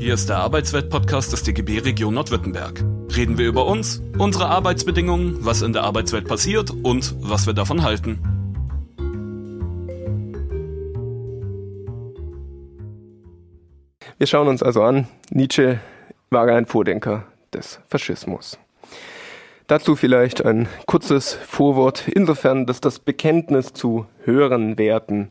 Hier ist der Arbeitswelt-Podcast des DGB Region Nordwürttemberg. Reden wir über uns, unsere Arbeitsbedingungen, was in der Arbeitswelt passiert und was wir davon halten. Wir schauen uns also an, Nietzsche war ein Vordenker des Faschismus. Dazu vielleicht ein kurzes Vorwort, insofern, dass das Bekenntnis zu höheren Werten,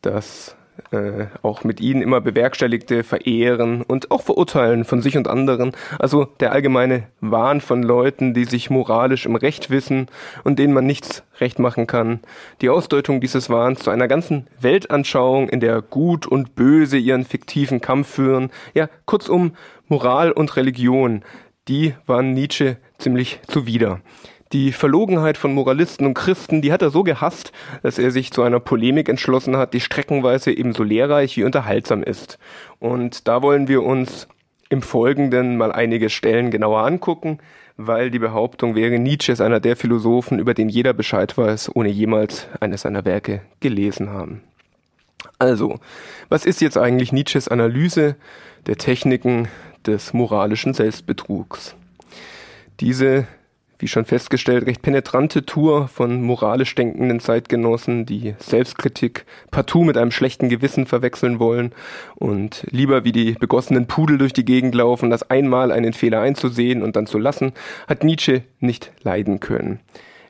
das äh, auch mit ihnen immer bewerkstelligte Verehren und auch Verurteilen von sich und anderen, also der allgemeine Wahn von Leuten, die sich moralisch im Recht wissen und denen man nichts recht machen kann, die Ausdeutung dieses Wahns zu einer ganzen Weltanschauung, in der Gut und Böse ihren fiktiven Kampf führen, ja, kurzum Moral und Religion, die waren Nietzsche ziemlich zuwider. Die Verlogenheit von Moralisten und Christen, die hat er so gehasst, dass er sich zu einer Polemik entschlossen hat, die streckenweise ebenso lehrreich wie unterhaltsam ist. Und da wollen wir uns im Folgenden mal einige Stellen genauer angucken, weil die Behauptung wäre, Nietzsche ist einer der Philosophen, über den jeder Bescheid weiß, ohne jemals eines seiner Werke gelesen haben. Also, was ist jetzt eigentlich Nietzsches Analyse der Techniken des moralischen Selbstbetrugs? Diese wie schon festgestellt, recht penetrante Tour von moralisch denkenden Zeitgenossen, die Selbstkritik partout mit einem schlechten Gewissen verwechseln wollen und lieber wie die begossenen Pudel durch die Gegend laufen, das einmal einen Fehler einzusehen und dann zu lassen, hat Nietzsche nicht leiden können.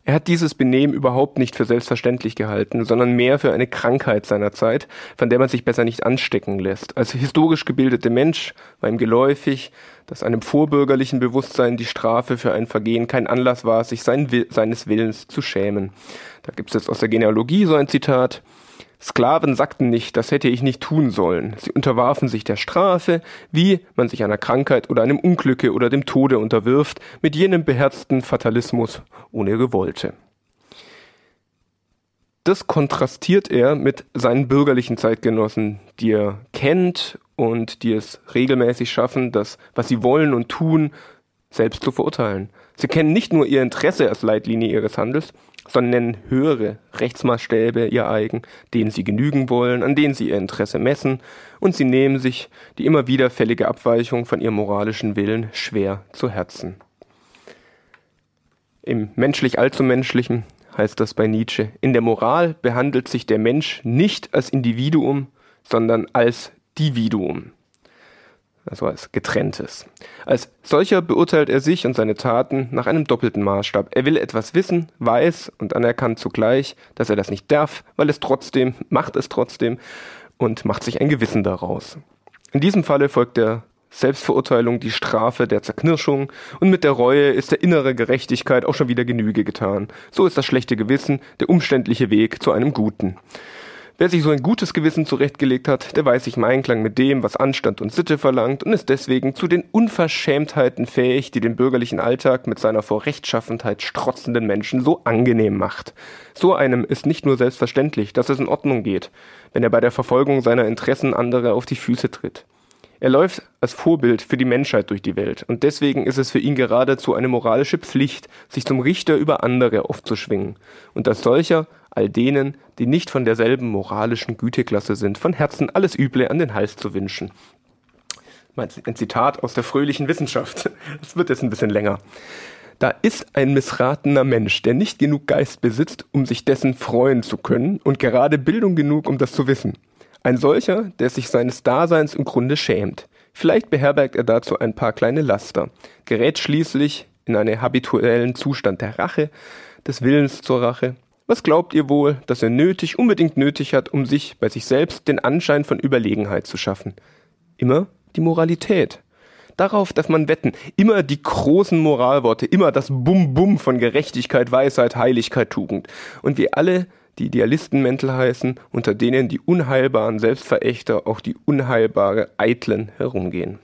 Er hat dieses Benehmen überhaupt nicht für selbstverständlich gehalten, sondern mehr für eine Krankheit seiner Zeit, von der man sich besser nicht anstecken lässt. Als historisch gebildete Mensch war ihm geläufig, dass einem vorbürgerlichen Bewusstsein die Strafe für ein Vergehen kein Anlass war, sich sein, seines Willens zu schämen. Da gibt es jetzt aus der Genealogie so ein Zitat. Sklaven sagten nicht, das hätte ich nicht tun sollen. Sie unterwarfen sich der Strafe, wie man sich einer Krankheit oder einem Unglücke oder dem Tode unterwirft, mit jenem beherzten Fatalismus ohne Gewollte. Das kontrastiert er mit seinen bürgerlichen Zeitgenossen, die er kennt und die es regelmäßig schaffen, das, was sie wollen und tun, selbst zu verurteilen. Sie kennen nicht nur ihr Interesse als Leitlinie ihres Handels, sondern nennen höhere Rechtsmaßstäbe ihr eigen, denen sie genügen wollen, an denen sie ihr Interesse messen, und sie nehmen sich die immer wieder fällige Abweichung von ihrem moralischen Willen schwer zu Herzen. Im menschlich allzu menschlichen heißt das bei Nietzsche, in der Moral behandelt sich der Mensch nicht als Individuum, sondern als Dividuum also als getrenntes. Als solcher beurteilt er sich und seine Taten nach einem doppelten Maßstab. Er will etwas wissen, weiß und anerkannt zugleich, dass er das nicht darf, weil es trotzdem, macht es trotzdem und macht sich ein Gewissen daraus. In diesem Falle folgt der Selbstverurteilung die Strafe der Zerknirschung und mit der Reue ist der innere Gerechtigkeit auch schon wieder Genüge getan. So ist das schlechte Gewissen der umständliche Weg zu einem Guten. Wer sich so ein gutes Gewissen zurechtgelegt hat, der weiß sich im Einklang mit dem, was Anstand und Sitte verlangt und ist deswegen zu den Unverschämtheiten fähig, die den bürgerlichen Alltag mit seiner vor Rechtschaffenheit strotzenden Menschen so angenehm macht. So einem ist nicht nur selbstverständlich, dass es in Ordnung geht, wenn er bei der Verfolgung seiner Interessen andere auf die Füße tritt. Er läuft als Vorbild für die Menschheit durch die Welt und deswegen ist es für ihn geradezu eine moralische Pflicht, sich zum Richter über andere aufzuschwingen und als solcher all denen, die nicht von derselben moralischen Güteklasse sind, von Herzen alles Üble an den Hals zu wünschen. Ein Zitat aus der fröhlichen Wissenschaft. Das wird jetzt ein bisschen länger. Da ist ein missratener Mensch, der nicht genug Geist besitzt, um sich dessen freuen zu können und gerade Bildung genug, um das zu wissen. Ein solcher, der sich seines Daseins im Grunde schämt. Vielleicht beherbergt er dazu ein paar kleine Laster, gerät schließlich in einen habituellen Zustand der Rache, des Willens zur Rache. Was glaubt ihr wohl, dass er nötig, unbedingt nötig hat, um sich bei sich selbst den Anschein von Überlegenheit zu schaffen? Immer die Moralität. Darauf darf man wetten. Immer die großen Moralworte, immer das Bum-Bum von Gerechtigkeit, Weisheit, Heiligkeit, Tugend. Und wir alle die Idealistenmäntel heißen, unter denen die unheilbaren Selbstverächter auch die unheilbare Eitlen herumgehen.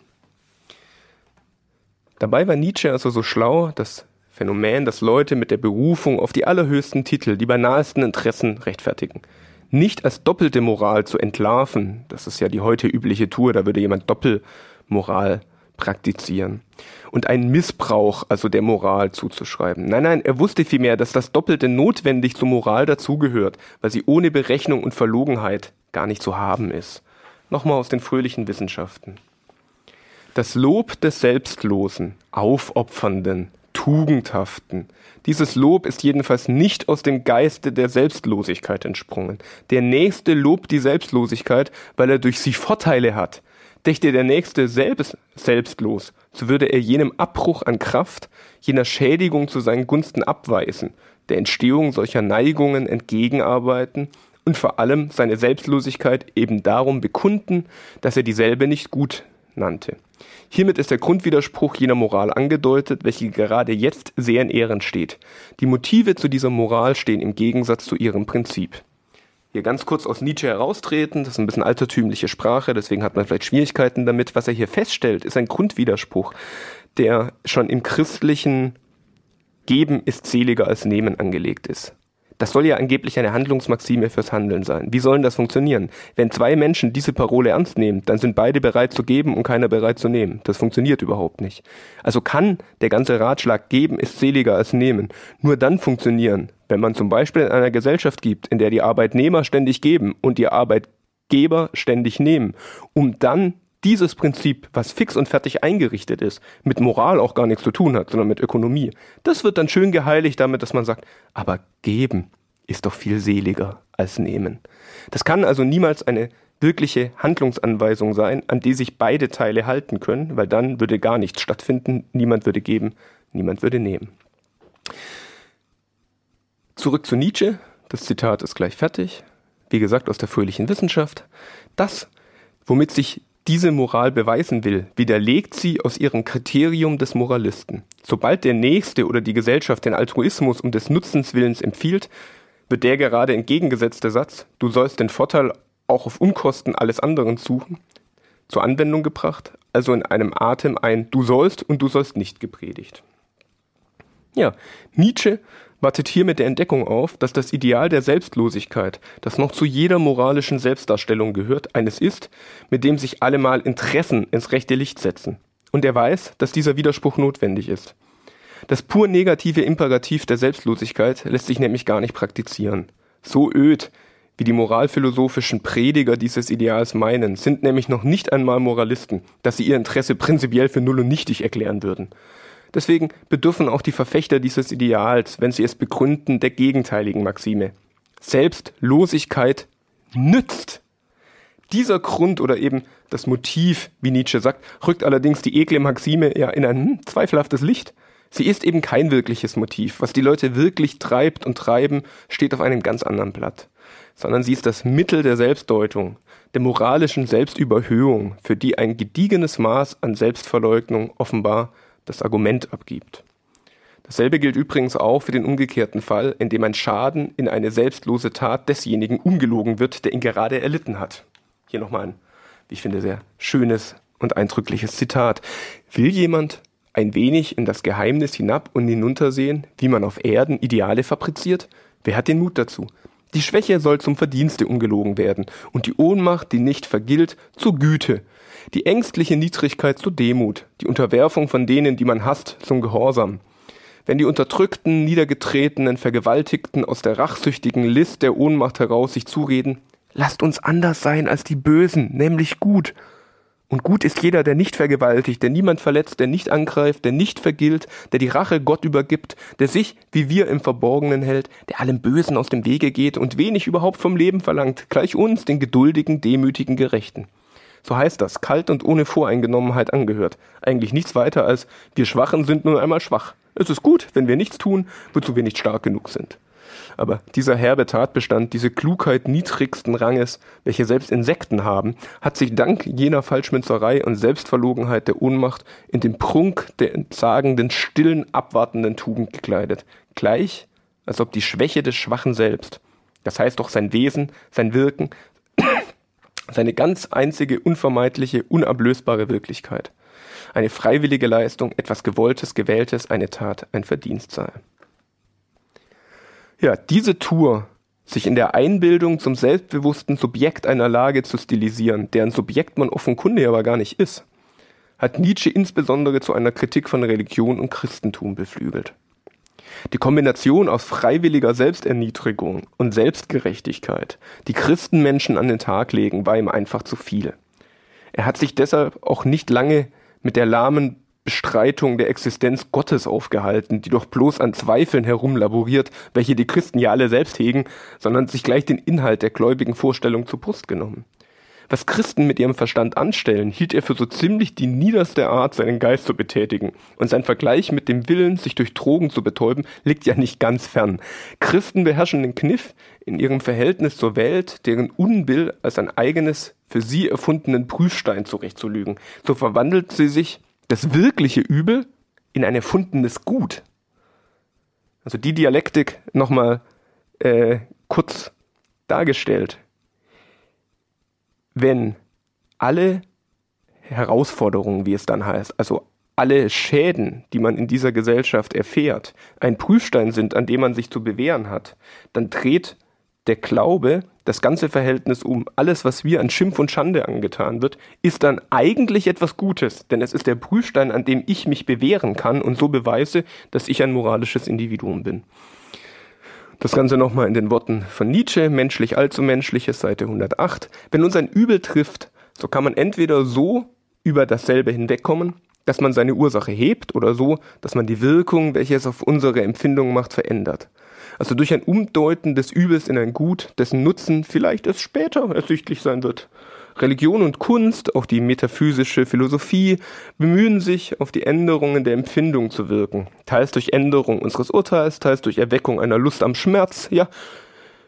Dabei war Nietzsche also so schlau, das Phänomen, das Leute mit der Berufung auf die allerhöchsten Titel, die banalsten Interessen rechtfertigen. Nicht als doppelte Moral zu entlarven, das ist ja die heute übliche Tour, da würde jemand Doppelmoral praktizieren und einen Missbrauch, also der Moral zuzuschreiben. Nein, nein, er wusste vielmehr, dass das Doppelte notwendig zur Moral dazugehört, weil sie ohne Berechnung und Verlogenheit gar nicht zu haben ist. Nochmal aus den fröhlichen Wissenschaften. Das Lob des Selbstlosen, Aufopfernden, Tugendhaften. Dieses Lob ist jedenfalls nicht aus dem Geiste der Selbstlosigkeit entsprungen. Der Nächste lobt die Selbstlosigkeit, weil er durch sie Vorteile hat. Dächte der Nächste selbst selbstlos, so würde er jenem Abbruch an Kraft, jener Schädigung zu seinen Gunsten abweisen, der Entstehung solcher Neigungen entgegenarbeiten und vor allem seine Selbstlosigkeit eben darum bekunden, dass er dieselbe nicht gut nannte. Hiermit ist der Grundwiderspruch jener Moral angedeutet, welche gerade jetzt sehr in Ehren steht. Die Motive zu dieser Moral stehen im Gegensatz zu ihrem Prinzip. Hier ganz kurz aus Nietzsche heraustreten, das ist ein bisschen altertümliche Sprache, deswegen hat man vielleicht Schwierigkeiten damit. Was er hier feststellt, ist ein Grundwiderspruch, der schon im christlichen Geben ist seliger als Nehmen angelegt ist. Das soll ja angeblich eine Handlungsmaxime fürs Handeln sein. Wie soll das funktionieren? Wenn zwei Menschen diese Parole ernst nehmen, dann sind beide bereit zu geben und keiner bereit zu nehmen. Das funktioniert überhaupt nicht. Also kann der ganze Ratschlag geben ist seliger als nehmen nur dann funktionieren, wenn man zum Beispiel in einer Gesellschaft gibt, in der die Arbeitnehmer ständig geben und die Arbeitgeber ständig nehmen, um dann dieses Prinzip, was fix und fertig eingerichtet ist, mit Moral auch gar nichts zu tun hat, sondern mit Ökonomie, das wird dann schön geheiligt damit, dass man sagt, aber geben ist doch viel seliger als nehmen. Das kann also niemals eine wirkliche Handlungsanweisung sein, an die sich beide Teile halten können, weil dann würde gar nichts stattfinden, niemand würde geben, niemand würde nehmen. Zurück zu Nietzsche, das Zitat ist gleich fertig, wie gesagt aus der fröhlichen Wissenschaft. Das, womit sich diese Moral beweisen will, widerlegt sie aus ihrem Kriterium des Moralisten. Sobald der Nächste oder die Gesellschaft den Altruismus um des Nutzens willens empfiehlt, wird der gerade entgegengesetzte Satz, du sollst den Vorteil auch auf Unkosten alles anderen suchen, zur Anwendung gebracht, also in einem Atem ein Du sollst und du sollst nicht gepredigt. Ja, Nietzsche wartet hier mit der Entdeckung auf, dass das Ideal der Selbstlosigkeit, das noch zu jeder moralischen Selbstdarstellung gehört, eines ist, mit dem sich allemal Interessen ins rechte Licht setzen. Und er weiß, dass dieser Widerspruch notwendig ist. Das pur negative Imperativ der Selbstlosigkeit lässt sich nämlich gar nicht praktizieren. So öd, wie die moralphilosophischen Prediger dieses Ideals meinen, sind nämlich noch nicht einmal Moralisten, dass sie ihr Interesse prinzipiell für null und nichtig erklären würden. Deswegen bedürfen auch die Verfechter dieses Ideals, wenn sie es begründen, der gegenteiligen Maxime. Selbstlosigkeit nützt. Dieser Grund oder eben das Motiv, wie Nietzsche sagt, rückt allerdings die ekle Maxime ja in ein hm, zweifelhaftes Licht. Sie ist eben kein wirkliches Motiv. Was die Leute wirklich treibt und treiben, steht auf einem ganz anderen Blatt. Sondern sie ist das Mittel der Selbstdeutung, der moralischen Selbstüberhöhung, für die ein gediegenes Maß an Selbstverleugnung offenbar das Argument abgibt. Dasselbe gilt übrigens auch für den umgekehrten Fall, in dem ein Schaden in eine selbstlose Tat desjenigen umgelogen wird, der ihn gerade erlitten hat. Hier nochmal ein, wie ich finde, sehr schönes und eindrückliches Zitat. Will jemand ein wenig in das Geheimnis hinab und hinuntersehen, wie man auf Erden Ideale fabriziert? Wer hat den Mut dazu? Die Schwäche soll zum Verdienste umgelogen werden und die Ohnmacht, die nicht vergilt, zur Güte, die ängstliche Niedrigkeit zur Demut, die Unterwerfung von denen, die man hasst, zum Gehorsam. Wenn die Unterdrückten, Niedergetretenen, Vergewaltigten aus der rachsüchtigen List der Ohnmacht heraus sich zureden, lasst uns anders sein als die Bösen, nämlich gut. Und gut ist jeder, der nicht vergewaltigt, der niemand verletzt, der nicht angreift, der nicht vergilt, der die Rache Gott übergibt, der sich, wie wir, im Verborgenen hält, der allem Bösen aus dem Wege geht und wenig überhaupt vom Leben verlangt, gleich uns, den geduldigen, demütigen Gerechten. So heißt das, kalt und ohne Voreingenommenheit angehört. Eigentlich nichts weiter als wir Schwachen sind nun einmal schwach. Es ist gut, wenn wir nichts tun, wozu wir nicht stark genug sind. Aber dieser herbe Tatbestand, diese Klugheit niedrigsten Ranges, welche selbst Insekten haben, hat sich dank jener Falschmünzerei und Selbstverlogenheit der Ohnmacht in den Prunk der entsagenden, stillen, abwartenden Tugend gekleidet. Gleich, als ob die Schwäche des Schwachen selbst, das heißt doch sein Wesen, sein Wirken, seine ganz einzige, unvermeidliche, unablösbare Wirklichkeit. Eine freiwillige Leistung, etwas Gewolltes, Gewähltes, eine Tat, ein Verdienst sei. Ja, diese Tour, sich in der Einbildung zum selbstbewussten Subjekt einer Lage zu stilisieren, deren Subjekt man offenkundig aber gar nicht ist, hat Nietzsche insbesondere zu einer Kritik von Religion und Christentum beflügelt. Die Kombination aus freiwilliger Selbsterniedrigung und Selbstgerechtigkeit, die Christenmenschen an den Tag legen, war ihm einfach zu viel. Er hat sich deshalb auch nicht lange mit der lahmen Bestreitung der Existenz Gottes aufgehalten, die doch bloß an Zweifeln herumlaboriert, welche die Christen ja alle selbst hegen, sondern sich gleich den Inhalt der gläubigen Vorstellung zur Brust genommen. Was Christen mit ihrem Verstand anstellen, hielt er für so ziemlich die niederste Art, seinen Geist zu betätigen. Und sein Vergleich mit dem Willen, sich durch Drogen zu betäuben, liegt ja nicht ganz fern. Christen beherrschen den Kniff, in ihrem Verhältnis zur Welt, deren Unbill als ein eigenes, für sie erfundenen Prüfstein zurechtzulügen. So verwandelt sie sich das wirkliche Übel in ein erfundenes Gut. Also die Dialektik nochmal äh, kurz dargestellt. Wenn alle Herausforderungen, wie es dann heißt, also alle Schäden, die man in dieser Gesellschaft erfährt, ein Prüfstein sind, an dem man sich zu bewähren hat, dann dreht der Glaube das ganze Verhältnis um. Alles, was wir an Schimpf und Schande angetan wird, ist dann eigentlich etwas Gutes, denn es ist der Prüfstein, an dem ich mich bewähren kann und so beweise, dass ich ein moralisches Individuum bin. Das Ganze nochmal in den Worten von Nietzsche, menschlich allzu menschliches, Seite 108. Wenn uns ein Übel trifft, so kann man entweder so über dasselbe hinwegkommen, dass man seine Ursache hebt oder so, dass man die Wirkung, welche es auf unsere Empfindung macht, verändert. Also durch ein Umdeuten des Übels in ein Gut, dessen Nutzen vielleicht erst später ersichtlich sein wird. Religion und Kunst, auch die metaphysische Philosophie, bemühen sich, auf die Änderungen der Empfindung zu wirken. Teils durch Änderung unseres Urteils, teils durch Erweckung einer Lust am Schmerz, ja.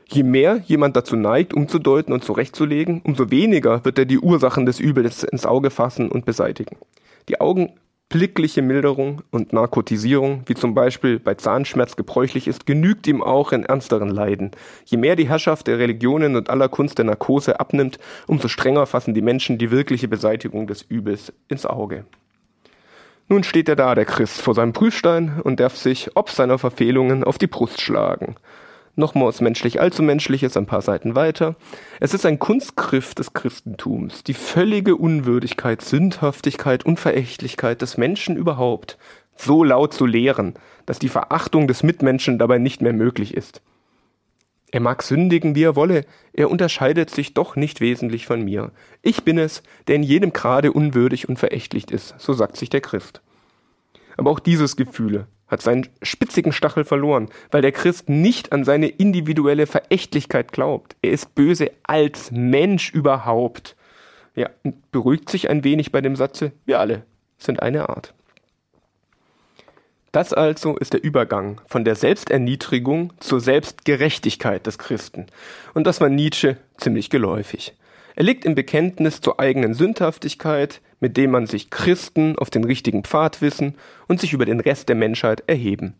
Je mehr jemand dazu neigt, umzudeuten und zurechtzulegen, umso weniger wird er die Ursachen des Übels ins Auge fassen und beseitigen. Die Augen Blickliche Milderung und Narkotisierung, wie zum Beispiel bei Zahnschmerz gebräuchlich ist, genügt ihm auch in ernsteren Leiden. Je mehr die Herrschaft der Religionen und aller Kunst der Narkose abnimmt, umso strenger fassen die Menschen die wirkliche Beseitigung des Übels ins Auge. Nun steht er da, der Christ, vor seinem Prüfstein und darf sich, ob seiner Verfehlungen, auf die Brust schlagen nochmals menschlich allzu menschliches, ein paar Seiten weiter. Es ist ein Kunstgriff des Christentums, die völlige Unwürdigkeit, Sündhaftigkeit und Verächtlichkeit des Menschen überhaupt so laut zu lehren, dass die Verachtung des Mitmenschen dabei nicht mehr möglich ist. Er mag sündigen, wie er wolle, er unterscheidet sich doch nicht wesentlich von mir. Ich bin es, der in jedem Grade unwürdig und verächtlich ist, so sagt sich der Christ. Aber auch dieses Gefühle, hat seinen spitzigen Stachel verloren, weil der Christ nicht an seine individuelle Verächtlichkeit glaubt. Er ist böse als Mensch überhaupt. Ja, beruhigt sich ein wenig bei dem Satze, wir alle sind eine Art. Das also ist der Übergang von der Selbsterniedrigung zur Selbstgerechtigkeit des Christen. Und das war Nietzsche ziemlich geläufig. Er liegt im Bekenntnis zur eigenen Sündhaftigkeit, mit dem man sich Christen auf den richtigen Pfad wissen und sich über den Rest der Menschheit erheben.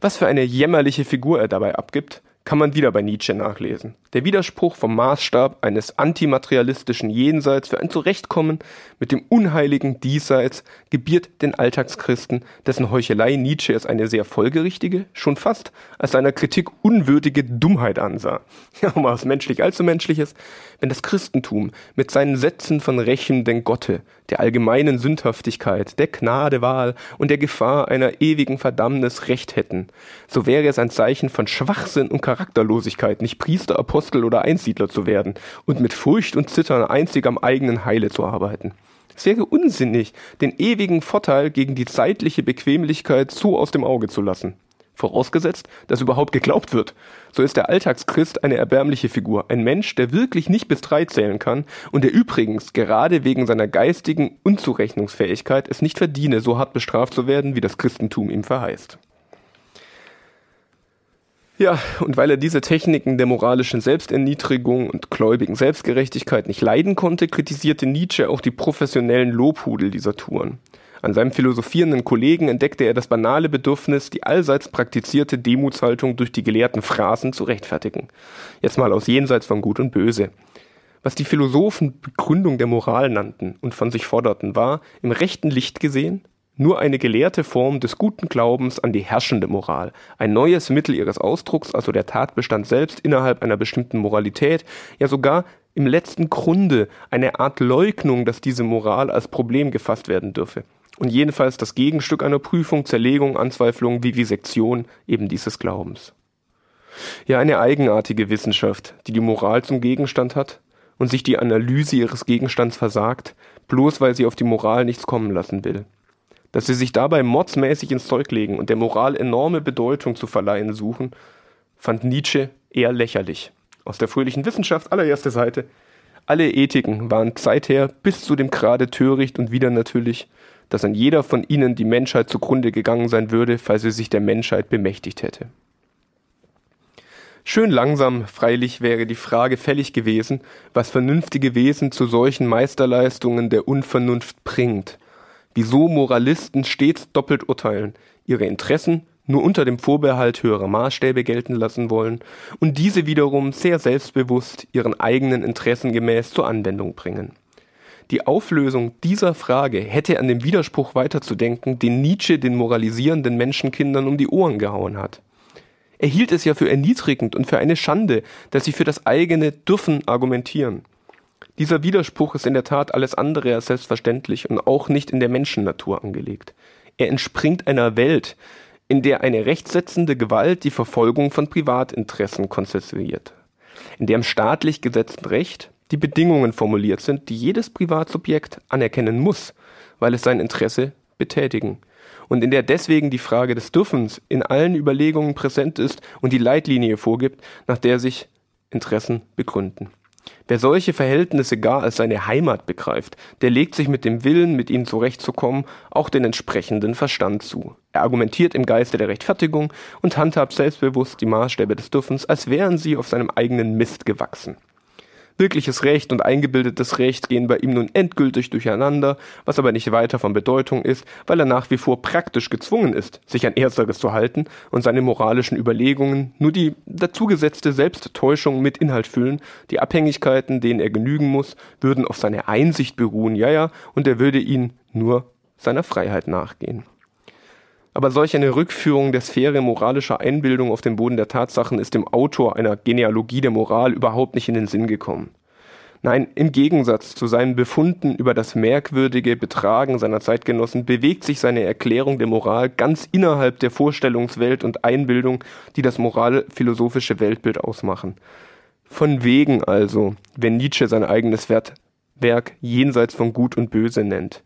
Was für eine jämmerliche Figur er dabei abgibt, kann man wieder bei Nietzsche nachlesen. Der Widerspruch vom Maßstab eines antimaterialistischen Jenseits für ein Zurechtkommen mit dem unheiligen Diesseits gebiert den Alltagschristen, dessen Heuchelei Nietzsche als eine sehr folgerichtige, schon fast als seiner Kritik unwürdige Dummheit ansah. Ja, um was menschlich allzu menschliches, wenn das Christentum mit seinen Sätzen von rächenden Gotte, der allgemeinen Sündhaftigkeit, der Gnadewahl und der Gefahr einer ewigen Verdammnis recht hätten, so wäre es ein Zeichen von Schwachsinn und Charakterlosigkeit, nicht Priester, Apostel oder Einsiedler zu werden und mit Furcht und Zittern einzig am eigenen Heile zu arbeiten. Es wäre unsinnig, den ewigen Vorteil gegen die zeitliche Bequemlichkeit so aus dem Auge zu lassen. Vorausgesetzt, dass überhaupt geglaubt wird. So ist der Alltagschrist eine erbärmliche Figur, ein Mensch, der wirklich nicht bis drei zählen kann und der übrigens gerade wegen seiner geistigen Unzurechnungsfähigkeit es nicht verdiene, so hart bestraft zu werden, wie das Christentum ihm verheißt. Ja, und weil er diese Techniken der moralischen Selbsterniedrigung und gläubigen Selbstgerechtigkeit nicht leiden konnte, kritisierte Nietzsche auch die professionellen Lobhudel dieser Touren. An seinem philosophierenden Kollegen entdeckte er das banale Bedürfnis, die allseits praktizierte Demutshaltung durch die gelehrten Phrasen zu rechtfertigen. Jetzt mal aus Jenseits von Gut und Böse. Was die Philosophen Begründung der Moral nannten und von sich forderten, war, im rechten Licht gesehen, nur eine gelehrte Form des guten Glaubens an die herrschende Moral, ein neues Mittel ihres Ausdrucks, also der Tatbestand selbst innerhalb einer bestimmten Moralität, ja sogar im letzten Grunde eine Art Leugnung, dass diese Moral als Problem gefasst werden dürfe. Und jedenfalls das Gegenstück einer Prüfung, Zerlegung, Anzweiflung, Vivisektion eben dieses Glaubens. Ja, eine eigenartige Wissenschaft, die die Moral zum Gegenstand hat und sich die Analyse ihres Gegenstands versagt, bloß weil sie auf die Moral nichts kommen lassen will. Dass sie sich dabei mordsmäßig ins Zeug legen und der Moral enorme Bedeutung zu verleihen suchen, fand Nietzsche eher lächerlich. Aus der fröhlichen Wissenschaft, allererste Seite. Alle Ethiken waren seither bis zu dem Grade töricht und wieder natürlich, dass an jeder von ihnen die Menschheit zugrunde gegangen sein würde, falls sie sich der Menschheit bemächtigt hätte. Schön langsam, freilich, wäre die Frage fällig gewesen, was vernünftige Wesen zu solchen Meisterleistungen der Unvernunft bringt. Wieso Moralisten stets doppelt urteilen, ihre Interessen nur unter dem Vorbehalt höherer Maßstäbe gelten lassen wollen und diese wiederum sehr selbstbewusst ihren eigenen Interessen gemäß zur Anwendung bringen. Die Auflösung dieser Frage hätte an dem Widerspruch weiterzudenken, den Nietzsche den moralisierenden Menschenkindern um die Ohren gehauen hat. Er hielt es ja für erniedrigend und für eine Schande, dass sie für das eigene Dürfen argumentieren. Dieser Widerspruch ist in der Tat alles andere als selbstverständlich und auch nicht in der Menschennatur angelegt. Er entspringt einer Welt, in der eine rechtssetzende Gewalt die Verfolgung von Privatinteressen konzessioniert, in der im staatlich gesetzten Recht die Bedingungen formuliert sind, die jedes Privatsubjekt anerkennen muss, weil es sein Interesse betätigen und in der deswegen die Frage des Dürfens in allen Überlegungen präsent ist und die Leitlinie vorgibt, nach der sich Interessen begründen. Wer solche Verhältnisse gar als seine Heimat begreift, der legt sich mit dem Willen, mit ihnen zurechtzukommen, auch den entsprechenden Verstand zu. Er argumentiert im Geiste der Rechtfertigung und handhabt selbstbewusst die Maßstäbe des Dürfens, als wären sie auf seinem eigenen Mist gewachsen. Wirkliches Recht und eingebildetes Recht gehen bei ihm nun endgültig durcheinander, was aber nicht weiter von Bedeutung ist, weil er nach wie vor praktisch gezwungen ist, sich an Ersteres zu halten und seine moralischen Überlegungen nur die dazugesetzte Selbsttäuschung mit Inhalt füllen, die Abhängigkeiten, denen er genügen muss, würden auf seine Einsicht beruhen, ja ja, und er würde ihnen nur seiner Freiheit nachgehen. Aber solch eine Rückführung der Sphäre moralischer Einbildung auf den Boden der Tatsachen ist dem Autor einer Genealogie der Moral überhaupt nicht in den Sinn gekommen. Nein, im Gegensatz zu seinen Befunden über das merkwürdige Betragen seiner Zeitgenossen bewegt sich seine Erklärung der Moral ganz innerhalb der Vorstellungswelt und Einbildung, die das moralphilosophische Weltbild ausmachen. Von wegen also, wenn Nietzsche sein eigenes Werk jenseits von Gut und Böse nennt.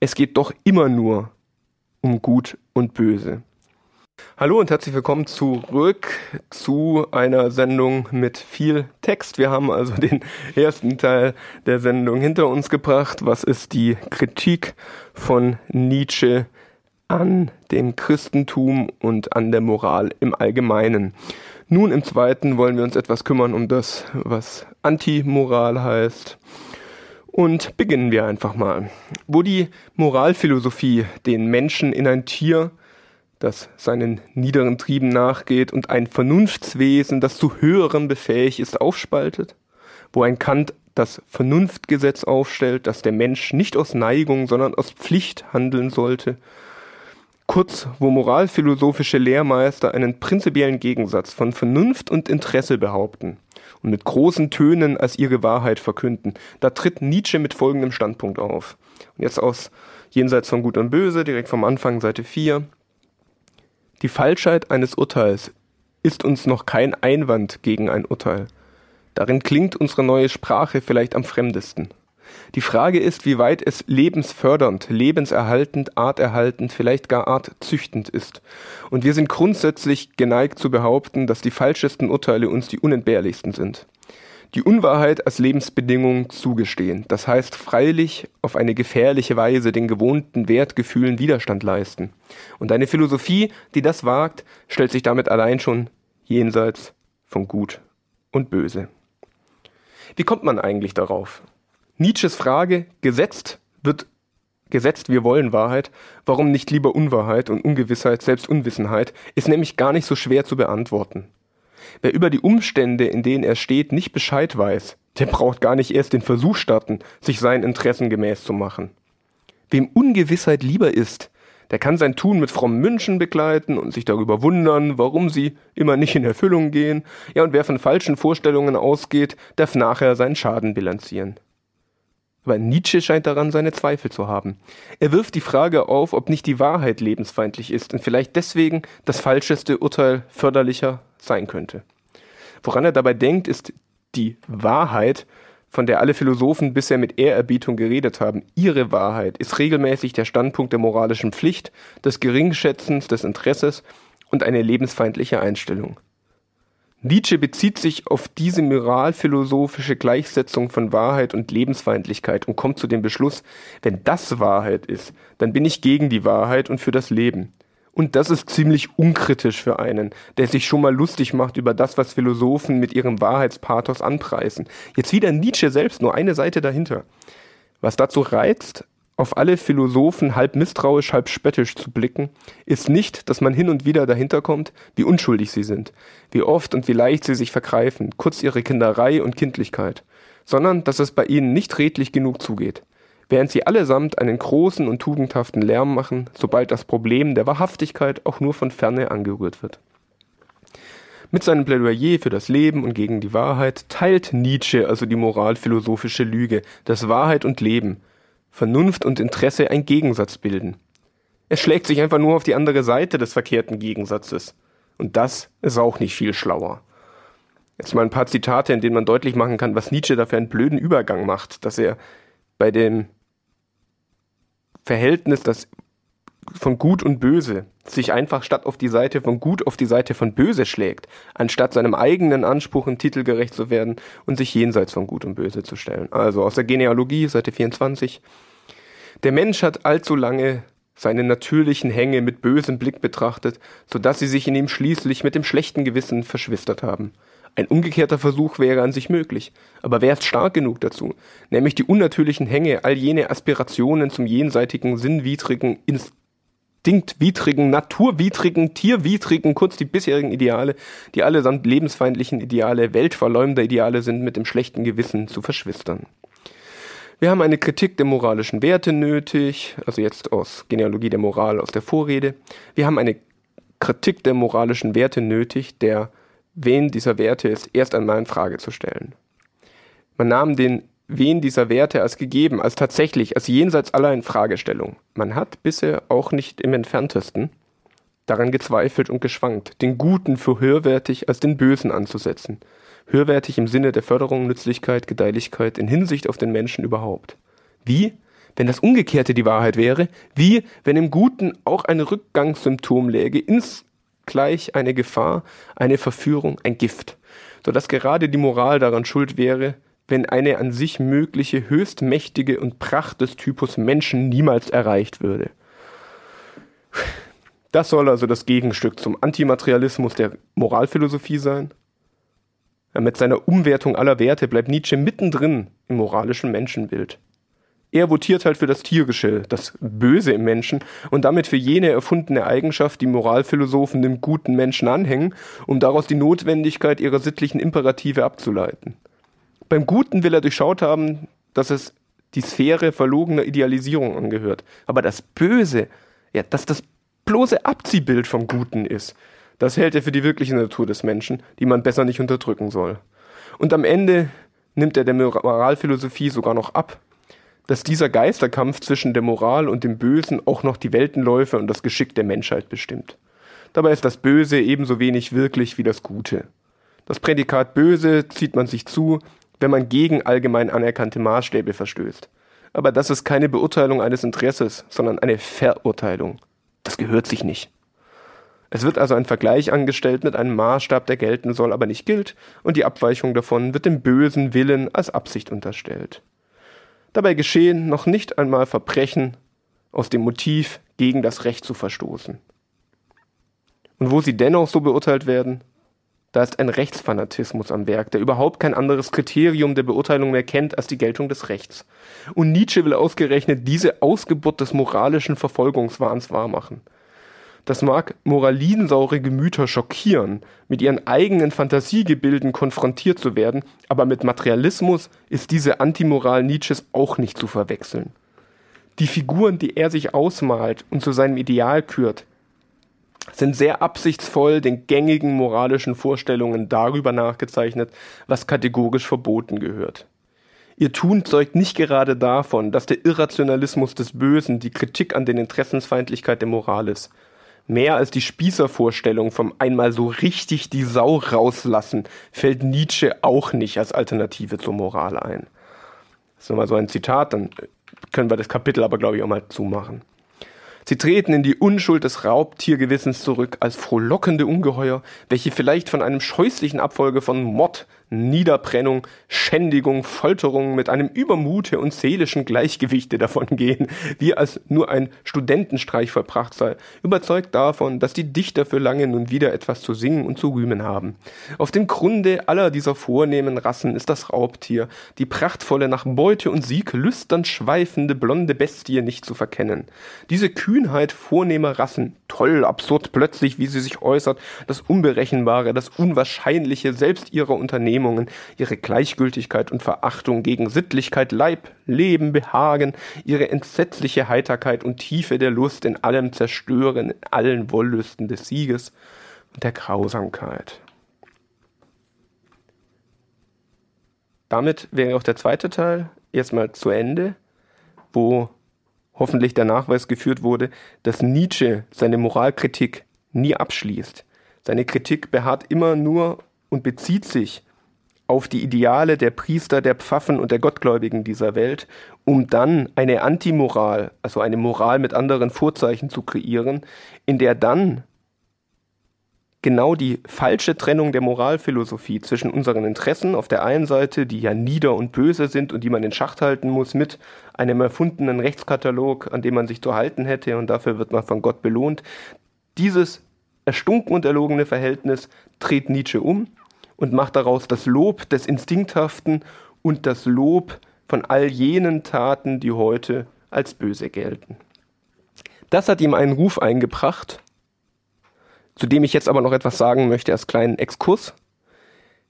Es geht doch immer nur um Gut und Böse. Hallo und herzlich willkommen zurück zu einer Sendung mit viel Text. Wir haben also den ersten Teil der Sendung hinter uns gebracht. Was ist die Kritik von Nietzsche an dem Christentum und an der Moral im Allgemeinen? Nun im zweiten wollen wir uns etwas kümmern um das, was Antimoral heißt und beginnen wir einfach mal. Wo die Moralphilosophie den Menschen in ein Tier, das seinen niederen Trieben nachgeht und ein Vernunftswesen, das zu höherem befähigt ist, aufspaltet, wo ein Kant das Vernunftgesetz aufstellt, dass der Mensch nicht aus Neigung, sondern aus Pflicht handeln sollte, kurz, wo moralphilosophische Lehrmeister einen prinzipiellen Gegensatz von Vernunft und Interesse behaupten und mit großen Tönen als ihre Wahrheit verkünden. Da tritt Nietzsche mit folgendem Standpunkt auf. Und jetzt aus Jenseits von Gut und Böse, direkt vom Anfang, Seite 4. Die Falschheit eines Urteils ist uns noch kein Einwand gegen ein Urteil. Darin klingt unsere neue Sprache vielleicht am fremdesten. Die Frage ist, wie weit es lebensfördernd, lebenserhaltend, arterhaltend, vielleicht gar artzüchtend ist. Und wir sind grundsätzlich geneigt zu behaupten, dass die falschesten Urteile uns die unentbehrlichsten sind. Die Unwahrheit als Lebensbedingung zugestehen, das heißt freilich auf eine gefährliche Weise den gewohnten Wertgefühlen Widerstand leisten. Und eine Philosophie, die das wagt, stellt sich damit allein schon jenseits von Gut und Böse. Wie kommt man eigentlich darauf? Nietzsches Frage, gesetzt wird gesetzt, wir wollen Wahrheit, warum nicht lieber Unwahrheit und Ungewissheit, selbst Unwissenheit, ist nämlich gar nicht so schwer zu beantworten. Wer über die Umstände, in denen er steht, nicht Bescheid weiß, der braucht gar nicht erst den Versuch starten, sich seinen Interessen gemäß zu machen. Wem Ungewissheit lieber ist, der kann sein Tun mit frommen München begleiten und sich darüber wundern, warum sie immer nicht in Erfüllung gehen. Ja, und wer von falschen Vorstellungen ausgeht, darf nachher seinen Schaden bilanzieren. Aber Nietzsche scheint daran seine Zweifel zu haben. Er wirft die Frage auf, ob nicht die Wahrheit lebensfeindlich ist und vielleicht deswegen das falscheste Urteil förderlicher sein könnte. Woran er dabei denkt, ist die Wahrheit von der alle Philosophen bisher mit Ehrerbietung geredet haben, ihre Wahrheit ist regelmäßig der Standpunkt der moralischen Pflicht, des Geringschätzens, des Interesses und eine lebensfeindliche Einstellung. Nietzsche bezieht sich auf diese moralphilosophische Gleichsetzung von Wahrheit und Lebensfeindlichkeit und kommt zu dem Beschluss, wenn das Wahrheit ist, dann bin ich gegen die Wahrheit und für das Leben. Und das ist ziemlich unkritisch für einen, der sich schon mal lustig macht über das, was Philosophen mit ihrem Wahrheitspathos anpreisen. Jetzt wieder Nietzsche selbst, nur eine Seite dahinter. Was dazu reizt, auf alle Philosophen halb misstrauisch, halb spöttisch zu blicken, ist nicht, dass man hin und wieder dahinter kommt, wie unschuldig sie sind, wie oft und wie leicht sie sich vergreifen, kurz ihre Kinderei und Kindlichkeit, sondern dass es bei ihnen nicht redlich genug zugeht während sie allesamt einen großen und tugendhaften Lärm machen, sobald das Problem der Wahrhaftigkeit auch nur von ferne angerührt wird. Mit seinem Plädoyer für das Leben und gegen die Wahrheit teilt Nietzsche also die moralphilosophische Lüge, dass Wahrheit und Leben, Vernunft und Interesse ein Gegensatz bilden. Er schlägt sich einfach nur auf die andere Seite des verkehrten Gegensatzes. Und das ist auch nicht viel schlauer. Jetzt mal ein paar Zitate, in denen man deutlich machen kann, was Nietzsche da für einen blöden Übergang macht, dass er bei dem Verhältnis, das von Gut und Böse sich einfach statt auf die Seite von Gut auf die Seite von Böse schlägt, anstatt seinem eigenen Anspruch im Titel gerecht zu werden und sich jenseits von Gut und Böse zu stellen. Also aus der Genealogie, Seite 24. Der Mensch hat allzu lange seine natürlichen Hänge mit bösem Blick betrachtet, so dass sie sich in ihm schließlich mit dem schlechten Gewissen verschwistert haben. Ein umgekehrter Versuch wäre an sich möglich. Aber wer ist stark genug dazu? Nämlich die unnatürlichen Hänge, all jene Aspirationen zum jenseitigen, sinnwidrigen, instinktwidrigen, naturwidrigen, tierwidrigen, kurz die bisherigen Ideale, die allesamt lebensfeindlichen Ideale, weltverleumder Ideale sind, mit dem schlechten Gewissen zu verschwistern. Wir haben eine Kritik der moralischen Werte nötig, also jetzt aus Genealogie der Moral aus der Vorrede. Wir haben eine Kritik der moralischen Werte nötig, der wen dieser Werte ist, erst einmal in Frage zu stellen. Man nahm den wen dieser Werte als gegeben, als tatsächlich, als jenseits aller Infragestellung. Man hat bisher auch nicht im entferntesten daran gezweifelt und geschwankt, den Guten für höherwertig als den Bösen anzusetzen. Höherwertig im Sinne der Förderung, Nützlichkeit, Gedeihlichkeit in Hinsicht auf den Menschen überhaupt. Wie? Wenn das Umgekehrte die Wahrheit wäre? Wie, wenn im Guten auch ein Rückgangssymptom läge, ins gleich eine Gefahr, eine Verführung, ein Gift, so dass gerade die Moral daran schuld wäre, wenn eine an sich mögliche höchstmächtige und Pracht des Typus Menschen niemals erreicht würde. Das soll also das Gegenstück zum Antimaterialismus der Moralphilosophie sein. Mit seiner Umwertung aller Werte bleibt Nietzsche mittendrin im moralischen Menschenbild. Er votiert halt für das Tierische, das Böse im Menschen und damit für jene erfundene Eigenschaft, die Moralphilosophen dem guten Menschen anhängen, um daraus die Notwendigkeit ihrer sittlichen Imperative abzuleiten. Beim Guten will er durchschaut haben, dass es die Sphäre verlogener Idealisierung angehört. Aber das Böse, ja, dass das bloße Abziehbild vom Guten ist, das hält er für die wirkliche Natur des Menschen, die man besser nicht unterdrücken soll. Und am Ende nimmt er der Moralphilosophie sogar noch ab, dass dieser Geisterkampf zwischen der Moral und dem Bösen auch noch die Weltenläufe und das Geschick der Menschheit bestimmt. Dabei ist das Böse ebenso wenig wirklich wie das Gute. Das Prädikat böse zieht man sich zu, wenn man gegen allgemein anerkannte Maßstäbe verstößt. Aber das ist keine Beurteilung eines Interesses, sondern eine Verurteilung. Das gehört sich nicht. Es wird also ein Vergleich angestellt mit einem Maßstab, der gelten soll, aber nicht gilt, und die Abweichung davon wird dem bösen Willen als Absicht unterstellt. Dabei geschehen noch nicht einmal Verbrechen aus dem Motiv, gegen das Recht zu verstoßen. Und wo sie dennoch so beurteilt werden, da ist ein Rechtsfanatismus am Werk, der überhaupt kein anderes Kriterium der Beurteilung mehr kennt als die Geltung des Rechts. Und Nietzsche will ausgerechnet diese Ausgeburt des moralischen Verfolgungswahns wahrmachen. Das mag moralinsaure Gemüter schockieren, mit ihren eigenen Fantasiegebilden konfrontiert zu werden, aber mit Materialismus ist diese Antimoral Nietzsches auch nicht zu verwechseln. Die Figuren, die er sich ausmalt und zu seinem Ideal kürt, sind sehr absichtsvoll den gängigen moralischen Vorstellungen darüber nachgezeichnet, was kategorisch verboten gehört. Ihr Tun zeugt nicht gerade davon, dass der Irrationalismus des Bösen die Kritik an den Interessensfeindlichkeit der Moral ist, Mehr als die Spießervorstellung vom einmal so richtig die Sau rauslassen fällt Nietzsche auch nicht als Alternative zur Moral ein. Das ist nochmal so ein Zitat, dann können wir das Kapitel aber, glaube ich, auch mal zumachen. Sie treten in die Unschuld des Raubtiergewissens zurück als frohlockende Ungeheuer, welche vielleicht von einem scheußlichen Abfolge von Mord, Niederbrennung, Schändigung, Folterung mit einem Übermute und seelischen Gleichgewichte davongehen, wie als nur ein Studentenstreich vollbracht sei, überzeugt davon, dass die Dichter für lange nun wieder etwas zu singen und zu rühmen haben. Auf dem Grunde aller dieser vornehmen Rassen ist das Raubtier, die prachtvolle nach Beute und Sieg lüstern schweifende blonde Bestie nicht zu verkennen. Diese Kühnheit vornehmer Rassen, toll, absurd, plötzlich, wie sie sich äußert, das Unberechenbare, das Unwahrscheinliche selbst ihrer Unternehmen Unternehmungen, ihre Gleichgültigkeit und Verachtung gegen Sittlichkeit, Leib, Leben, Behagen, ihre entsetzliche Heiterkeit und Tiefe der Lust in allem Zerstören, in allen Wollüsten des Sieges und der Grausamkeit. Damit wäre auch der zweite Teil erstmal zu Ende, wo hoffentlich der Nachweis geführt wurde, dass Nietzsche seine Moralkritik nie abschließt. Seine Kritik beharrt immer nur und bezieht sich auf die Ideale der Priester, der Pfaffen und der Gottgläubigen dieser Welt, um dann eine Antimoral, also eine Moral mit anderen Vorzeichen zu kreieren, in der dann genau die falsche Trennung der Moralphilosophie zwischen unseren Interessen auf der einen Seite, die ja nieder und böse sind und die man in Schacht halten muss, mit einem erfundenen Rechtskatalog, an dem man sich zu halten hätte und dafür wird man von Gott belohnt. Dieses erstunken und erlogene Verhältnis dreht Nietzsche um und macht daraus das Lob des Instinkthaften und das Lob von all jenen Taten, die heute als böse gelten. Das hat ihm einen Ruf eingebracht, zu dem ich jetzt aber noch etwas sagen möchte als kleinen Exkurs,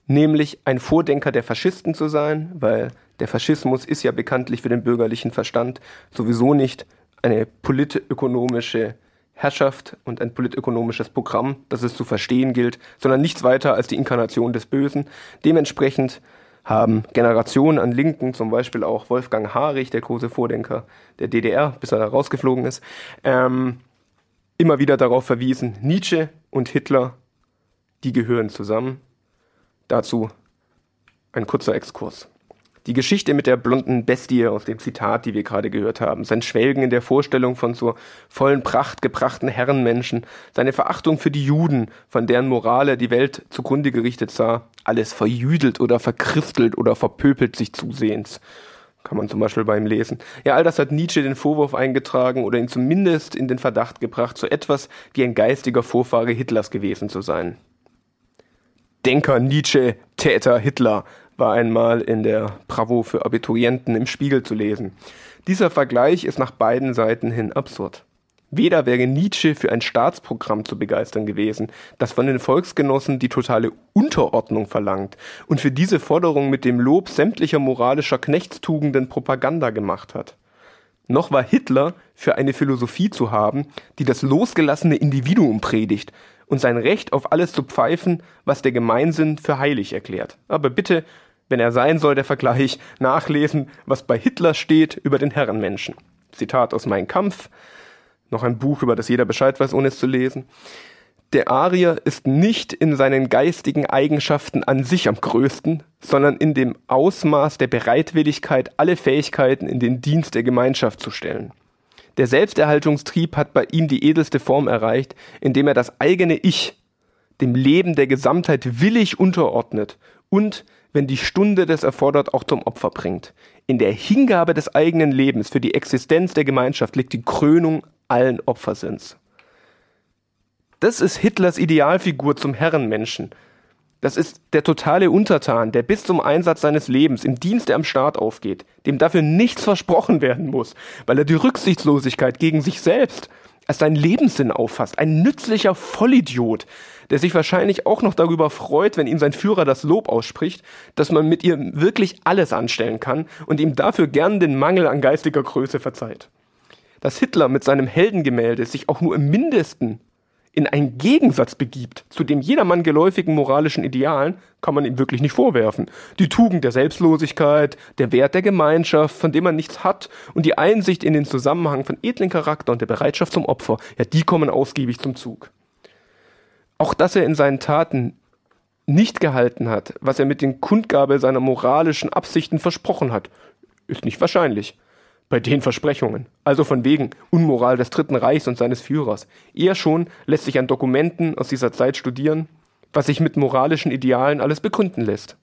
nämlich ein Vordenker der Faschisten zu sein, weil der Faschismus ist ja bekanntlich für den bürgerlichen Verstand sowieso nicht eine politökonomische Herrschaft und ein politökonomisches Programm, das es zu verstehen gilt, sondern nichts weiter als die Inkarnation des Bösen. Dementsprechend haben Generationen an Linken, zum Beispiel auch Wolfgang Harich, der große Vordenker der DDR, bis er da rausgeflogen ist, ähm, immer wieder darauf verwiesen, Nietzsche und Hitler, die gehören zusammen. Dazu ein kurzer Exkurs. Die Geschichte mit der blonden Bestie aus dem Zitat, die wir gerade gehört haben, sein Schwelgen in der Vorstellung von zur vollen Pracht gebrachten Herrenmenschen, seine Verachtung für die Juden, von deren Moral er die Welt zugrunde gerichtet sah, alles verjüdelt oder verchristelt oder verpöpelt sich zusehends. Kann man zum Beispiel beim Lesen. Ja, all das hat Nietzsche den Vorwurf eingetragen oder ihn zumindest in den Verdacht gebracht, so etwas wie ein geistiger Vorfahre Hitlers gewesen zu sein. Denker Nietzsche, Täter Hitler, war einmal in der Bravo für Abiturienten im Spiegel zu lesen. Dieser Vergleich ist nach beiden Seiten hin absurd. Weder wäre Nietzsche für ein Staatsprogramm zu begeistern gewesen, das von den Volksgenossen die totale Unterordnung verlangt und für diese Forderung mit dem Lob sämtlicher moralischer Knechtstugenden Propaganda gemacht hat. Noch war Hitler für eine Philosophie zu haben, die das losgelassene Individuum predigt und sein Recht auf alles zu pfeifen, was der Gemeinsinn für heilig erklärt. Aber bitte wenn er sein soll, der Vergleich, nachlesen, was bei Hitler steht über den Herrenmenschen. Zitat aus Mein Kampf, noch ein Buch, über das jeder Bescheid weiß, ohne es zu lesen. Der Arier ist nicht in seinen geistigen Eigenschaften an sich am größten, sondern in dem Ausmaß der Bereitwilligkeit, alle Fähigkeiten in den Dienst der Gemeinschaft zu stellen. Der Selbsterhaltungstrieb hat bei ihm die edelste Form erreicht, indem er das eigene Ich dem Leben der Gesamtheit willig unterordnet und wenn die Stunde das erfordert, auch zum Opfer bringt. In der Hingabe des eigenen Lebens für die Existenz der Gemeinschaft liegt die Krönung allen Opfersinns. Das ist Hitlers Idealfigur zum Herrenmenschen. Das ist der totale Untertan, der bis zum Einsatz seines Lebens im Dienste am Staat aufgeht, dem dafür nichts versprochen werden muss, weil er die Rücksichtslosigkeit gegen sich selbst als seinen Lebenssinn auffasst. Ein nützlicher Vollidiot, der sich wahrscheinlich auch noch darüber freut, wenn ihm sein Führer das Lob ausspricht, dass man mit ihm wirklich alles anstellen kann und ihm dafür gern den Mangel an geistiger Größe verzeiht. Dass Hitler mit seinem Heldengemälde sich auch nur im mindesten in einen Gegensatz begibt zu dem jedermann geläufigen moralischen Idealen, kann man ihm wirklich nicht vorwerfen. Die Tugend der Selbstlosigkeit, der Wert der Gemeinschaft, von dem man nichts hat, und die Einsicht in den Zusammenhang von edlen Charakter und der Bereitschaft zum Opfer, ja, die kommen ausgiebig zum Zug. Auch dass er in seinen Taten nicht gehalten hat, was er mit den Kundgabe seiner moralischen Absichten versprochen hat, Ist nicht wahrscheinlich. Bei den Versprechungen. Also von wegen Unmoral des Dritten Reichs und seines Führers. Eher schon lässt sich an Dokumenten aus dieser Zeit studieren, was sich mit moralischen Idealen alles begründen lässt.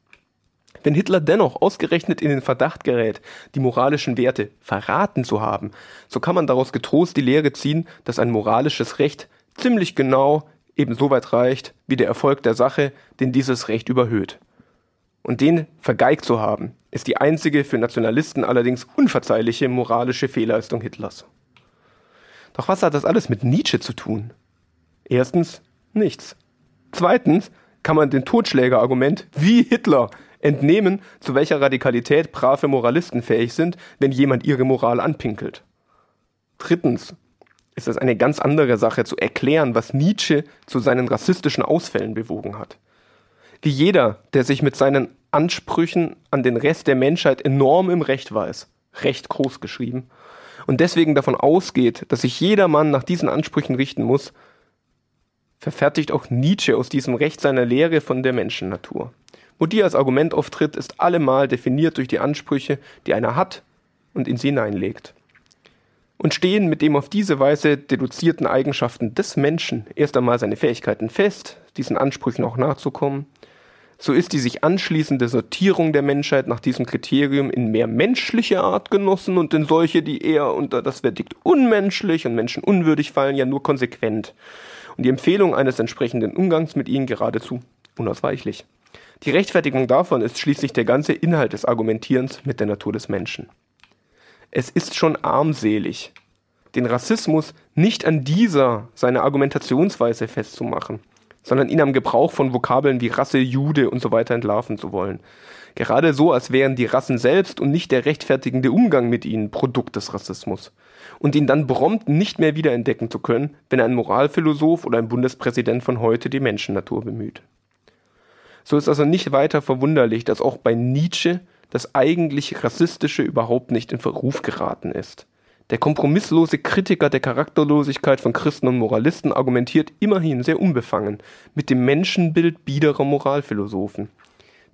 Wenn Hitler dennoch ausgerechnet in den Verdacht gerät, die moralischen Werte verraten zu haben, so kann man daraus getrost die Lehre ziehen, dass ein moralisches Recht ziemlich genau ebenso weit reicht wie der Erfolg der Sache, den dieses Recht überhöht. Und den vergeigt zu haben, ist die einzige für Nationalisten allerdings unverzeihliche moralische Fehlleistung Hitlers. Doch was hat das alles mit Nietzsche zu tun? Erstens nichts. Zweitens kann man den Totschlägerargument wie Hitler entnehmen, zu welcher Radikalität brave Moralisten fähig sind, wenn jemand ihre Moral anpinkelt. Drittens ist es eine ganz andere Sache zu erklären, was Nietzsche zu seinen rassistischen Ausfällen bewogen hat. Wie jeder, der sich mit seinen Ansprüchen an den Rest der Menschheit enorm im Recht weiß, recht groß geschrieben, und deswegen davon ausgeht, dass sich jeder Mann nach diesen Ansprüchen richten muss, verfertigt auch Nietzsche aus diesem Recht seiner Lehre von der Menschennatur. Wo die als Argument auftritt, ist allemal definiert durch die Ansprüche, die einer hat und in sie hineinlegt. Und stehen mit dem auf diese Weise deduzierten Eigenschaften des Menschen erst einmal seine Fähigkeiten fest, diesen Ansprüchen auch nachzukommen, so ist die sich anschließende Sortierung der Menschheit nach diesem Kriterium in mehr menschliche Art genossen und in solche, die eher unter das Verdikt unmenschlich und menschenunwürdig fallen, ja nur konsequent. Und die Empfehlung eines entsprechenden Umgangs mit ihnen geradezu unausweichlich. Die Rechtfertigung davon ist schließlich der ganze Inhalt des Argumentierens mit der Natur des Menschen. Es ist schon armselig, den Rassismus nicht an dieser seine Argumentationsweise festzumachen, sondern ihn am Gebrauch von Vokabeln wie Rasse, Jude und so weiter entlarven zu wollen. Gerade so, als wären die Rassen selbst und nicht der rechtfertigende Umgang mit ihnen Produkt des Rassismus. Und ihn dann prompt nicht mehr wiederentdecken zu können, wenn ein Moralphilosoph oder ein Bundespräsident von heute die Menschennatur bemüht. So ist also nicht weiter verwunderlich, dass auch bei Nietzsche das eigentlich Rassistische überhaupt nicht in Verruf geraten ist. Der kompromisslose Kritiker der Charakterlosigkeit von Christen und Moralisten argumentiert immerhin sehr unbefangen mit dem Menschenbild biederer Moralphilosophen.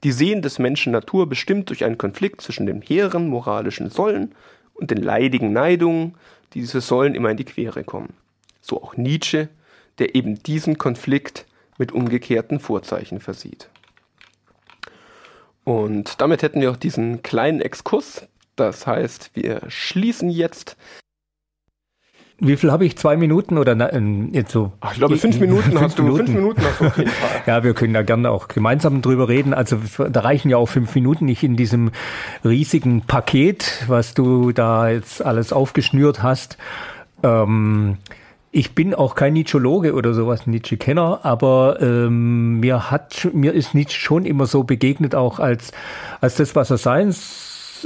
Die sehen des Menschen Natur bestimmt durch einen Konflikt zwischen dem hehren moralischen Sollen und den leidigen Neidungen, die diese Sollen immer in die Quere kommen. So auch Nietzsche, der eben diesen Konflikt mit umgekehrten Vorzeichen versieht. Und damit hätten wir auch diesen kleinen Exkurs. Das heißt, wir schließen jetzt. Wie viel habe ich? Zwei Minuten oder na, jetzt so? Ach, ich glaube, fünf Minuten fünf hast du. Minuten. Fünf Minuten hast du auf jeden Fall. ja, wir können da gerne auch gemeinsam drüber reden. Also da reichen ja auch fünf Minuten nicht in diesem riesigen Paket, was du da jetzt alles aufgeschnürt hast. Ähm, ich bin auch kein Nietzschologe oder sowas, Nietzsche-Kenner, aber ähm, mir hat mir ist Nietzsche schon immer so begegnet, auch als als das, was er sein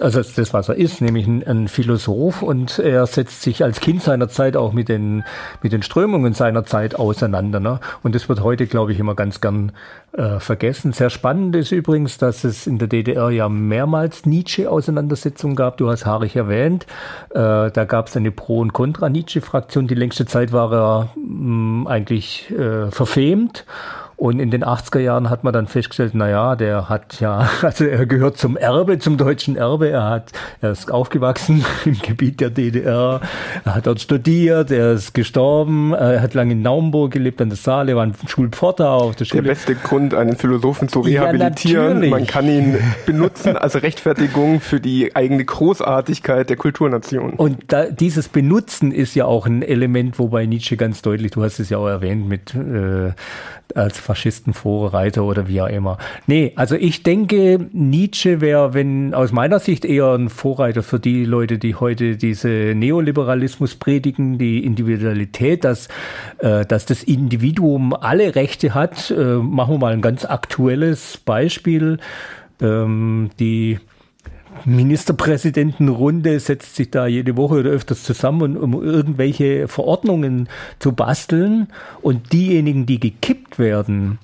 also das, was er ist, nämlich ein, ein, Philosoph und er setzt sich als Kind seiner Zeit auch mit den, mit den Strömungen seiner Zeit auseinander. Ne? Und das wird heute, glaube ich, immer ganz gern äh, vergessen. Sehr spannend ist übrigens, dass es in der DDR ja mehrmals Nietzsche-Auseinandersetzungen gab. Du hast Harich erwähnt. Äh, da gab es eine Pro- und Contra-Nietzsche-Fraktion. Die längste Zeit war er mh, mm, eigentlich äh, verfemt. Und in den 80er Jahren hat man dann festgestellt, na ja, der hat ja, also er gehört zum Erbe, zum deutschen Erbe. Er hat, er ist aufgewachsen im Gebiet der DDR. Er hat dort studiert. Er ist gestorben. Er hat lange in Naumburg gelebt, an der Saale, war ein Schulpforter auf der Schule. Der beste Grund, einen Philosophen zu rehabilitieren. Ja, man kann ihn benutzen als Rechtfertigung für die eigene Großartigkeit der Kulturnation. Und da, dieses Benutzen ist ja auch ein Element, wobei Nietzsche ganz deutlich, du hast es ja auch erwähnt, mit äh, als Faschisten Vorreiter oder wie auch immer. Nee, also ich denke, Nietzsche wäre, wenn aus meiner Sicht eher ein Vorreiter für die Leute, die heute diese Neoliberalismus predigen, die Individualität, dass, äh, dass das Individuum alle Rechte hat. Äh, machen wir mal ein ganz aktuelles Beispiel. Ähm, die Ministerpräsidentenrunde setzt sich da jede Woche oder öfters zusammen, um irgendwelche Verordnungen zu basteln. Und diejenigen, die gekippt werden,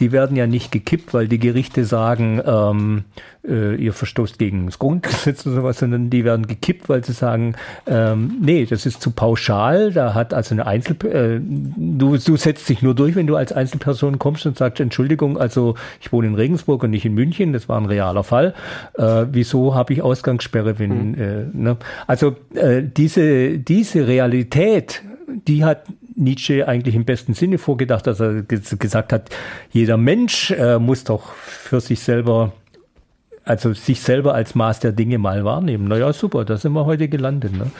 die werden ja nicht gekippt, weil die Gerichte sagen, ähm, äh, ihr verstoßt gegen das Grundgesetz oder sowas, sondern die werden gekippt, weil sie sagen, ähm, nee, das ist zu pauschal, da hat also eine Einzel, äh, du, du setzt dich nur durch, wenn du als Einzelperson kommst und sagst, Entschuldigung, also ich wohne in Regensburg und nicht in München, das war ein realer Fall, äh, wieso habe ich Ausgangssperre, wenn, mhm. äh, ne? also äh, diese, diese Realität, die hat Nietzsche eigentlich im besten Sinne vorgedacht, dass er gesagt hat, jeder Mensch äh, muss doch für sich selber, also sich selber als Maß der Dinge mal wahrnehmen. Naja, super, da sind wir heute gelandet. Ne?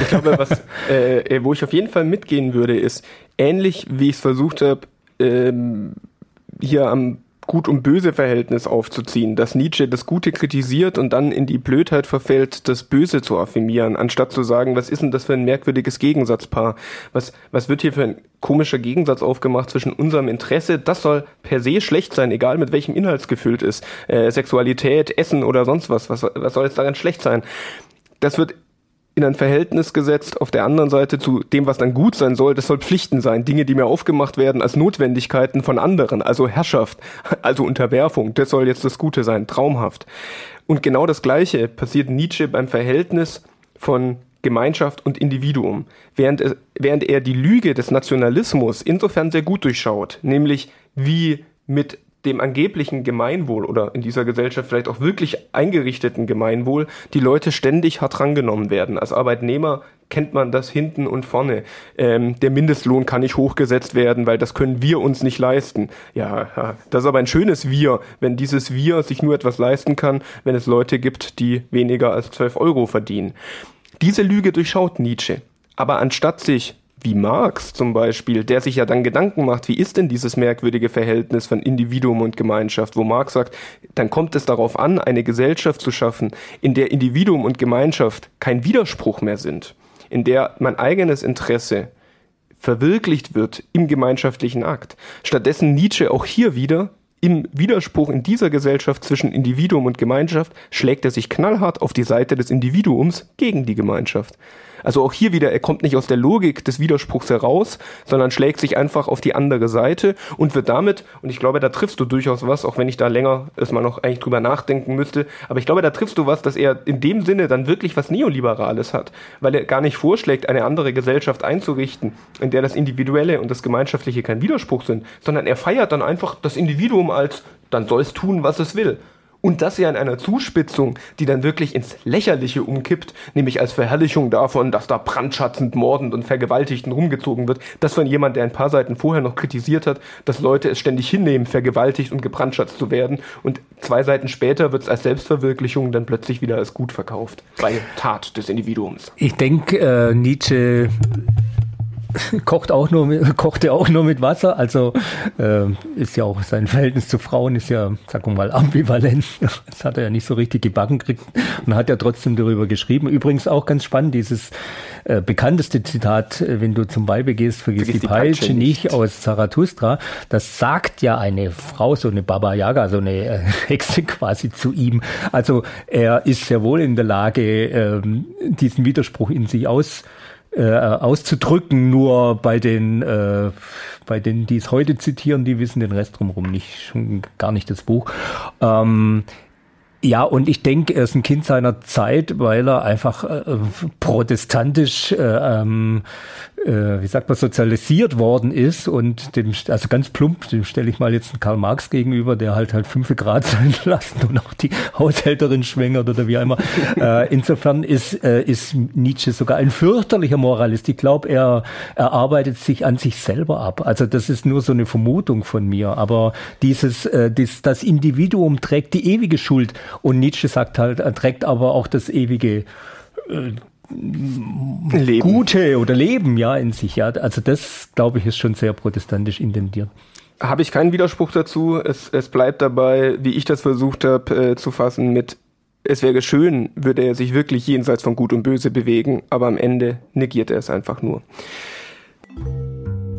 Ich glaube, was, äh, wo ich auf jeden Fall mitgehen würde, ist ähnlich, wie ich es versucht habe, ähm, hier am Gut- und Böse-Verhältnis aufzuziehen, dass Nietzsche das Gute kritisiert und dann in die Blödheit verfällt, das Böse zu affirmieren, anstatt zu sagen, was ist denn das für ein merkwürdiges Gegensatzpaar? Was, was wird hier für ein komischer Gegensatz aufgemacht zwischen unserem Interesse, das soll per se schlecht sein, egal mit welchem Inhalt es gefüllt ist, äh, Sexualität, Essen oder sonst was, was, was soll jetzt daran schlecht sein? Das wird in ein Verhältnis gesetzt auf der anderen Seite zu dem, was dann gut sein soll. Das soll Pflichten sein. Dinge, die mir aufgemacht werden als Notwendigkeiten von anderen. Also Herrschaft, also Unterwerfung. Das soll jetzt das Gute sein. Traumhaft. Und genau das Gleiche passiert Nietzsche beim Verhältnis von Gemeinschaft und Individuum, während, er, während er die Lüge des Nationalismus insofern sehr gut durchschaut, nämlich wie mit dem angeblichen Gemeinwohl oder in dieser Gesellschaft vielleicht auch wirklich eingerichteten Gemeinwohl die Leute ständig hart rangenommen werden. Als Arbeitnehmer kennt man das hinten und vorne. Ähm, der Mindestlohn kann nicht hochgesetzt werden, weil das können wir uns nicht leisten. Ja, das ist aber ein schönes Wir, wenn dieses Wir sich nur etwas leisten kann, wenn es Leute gibt, die weniger als 12 Euro verdienen. Diese Lüge durchschaut Nietzsche. Aber anstatt sich wie Marx zum Beispiel, der sich ja dann Gedanken macht, wie ist denn dieses merkwürdige Verhältnis von Individuum und Gemeinschaft, wo Marx sagt, dann kommt es darauf an, eine Gesellschaft zu schaffen, in der Individuum und Gemeinschaft kein Widerspruch mehr sind, in der mein eigenes Interesse verwirklicht wird im gemeinschaftlichen Akt. Stattdessen Nietzsche auch hier wieder im Widerspruch in dieser Gesellschaft zwischen Individuum und Gemeinschaft schlägt er sich knallhart auf die Seite des Individuums gegen die Gemeinschaft. Also auch hier wieder, er kommt nicht aus der Logik des Widerspruchs heraus, sondern schlägt sich einfach auf die andere Seite und wird damit, und ich glaube, da triffst du durchaus was, auch wenn ich da länger erstmal noch eigentlich drüber nachdenken müsste, aber ich glaube, da triffst du was, dass er in dem Sinne dann wirklich was Neoliberales hat, weil er gar nicht vorschlägt, eine andere Gesellschaft einzurichten, in der das Individuelle und das Gemeinschaftliche kein Widerspruch sind, sondern er feiert dann einfach das Individuum als, dann soll es tun, was es will. Und das ja in einer Zuspitzung, die dann wirklich ins Lächerliche umkippt, nämlich als Verherrlichung davon, dass da brandschatzend, mordend und vergewaltigend rumgezogen wird. Das von jemand, der ein paar Seiten vorher noch kritisiert hat, dass Leute es ständig hinnehmen, vergewaltigt und gebrandschatzt zu werden. Und zwei Seiten später wird es als Selbstverwirklichung dann plötzlich wieder als gut verkauft. Bei Tat des Individuums. Ich denke, äh, Nietzsche kocht auch nur mit, kochte auch nur mit Wasser. Also äh, ist ja auch sein Verhältnis zu Frauen ist ja, sag mal, ambivalent. Das hat er ja nicht so richtig gebacken gekriegt und hat ja trotzdem darüber geschrieben. Übrigens auch ganz spannend, dieses äh, bekannteste Zitat, äh, wenn du zum Weibe gehst, vergiss die, die Peitsche nicht aus Zarathustra. Das sagt ja eine Frau, so eine Baba Yaga, so eine äh, Hexe quasi zu ihm. Also er ist sehr wohl in der Lage, ähm, diesen Widerspruch in sich aus äh, auszudrücken. Nur bei den, äh, bei denen, die es heute zitieren, die wissen den Rest drumherum nicht, schon gar nicht das Buch. Ähm, ja, und ich denke, er ist ein Kind seiner Zeit, weil er einfach äh, protestantisch, äh, ähm, äh, wie sagt man, sozialisiert worden ist und dem, also ganz plump, dem stelle ich mal jetzt einen Karl Marx gegenüber, der halt halt fünf Grad sein lassen und auch die Haushälterin schwängert oder wie auch immer. äh, insofern ist, äh, ist Nietzsche sogar ein fürchterlicher Moralist. Ich glaube, er, er arbeitet sich an sich selber ab. Also das ist nur so eine Vermutung von mir. Aber dieses, äh, das, das Individuum trägt die ewige Schuld. Und Nietzsche sagt halt, er trägt aber auch das ewige äh, Leben. Gute oder Leben ja in sich. Ja, also das glaube ich ist schon sehr protestantisch intendiert. Habe ich keinen Widerspruch dazu. Es, es bleibt dabei, wie ich das versucht habe äh, zu fassen, mit es wäre schön, würde er sich wirklich jenseits von Gut und Böse bewegen, aber am Ende negiert er es einfach nur.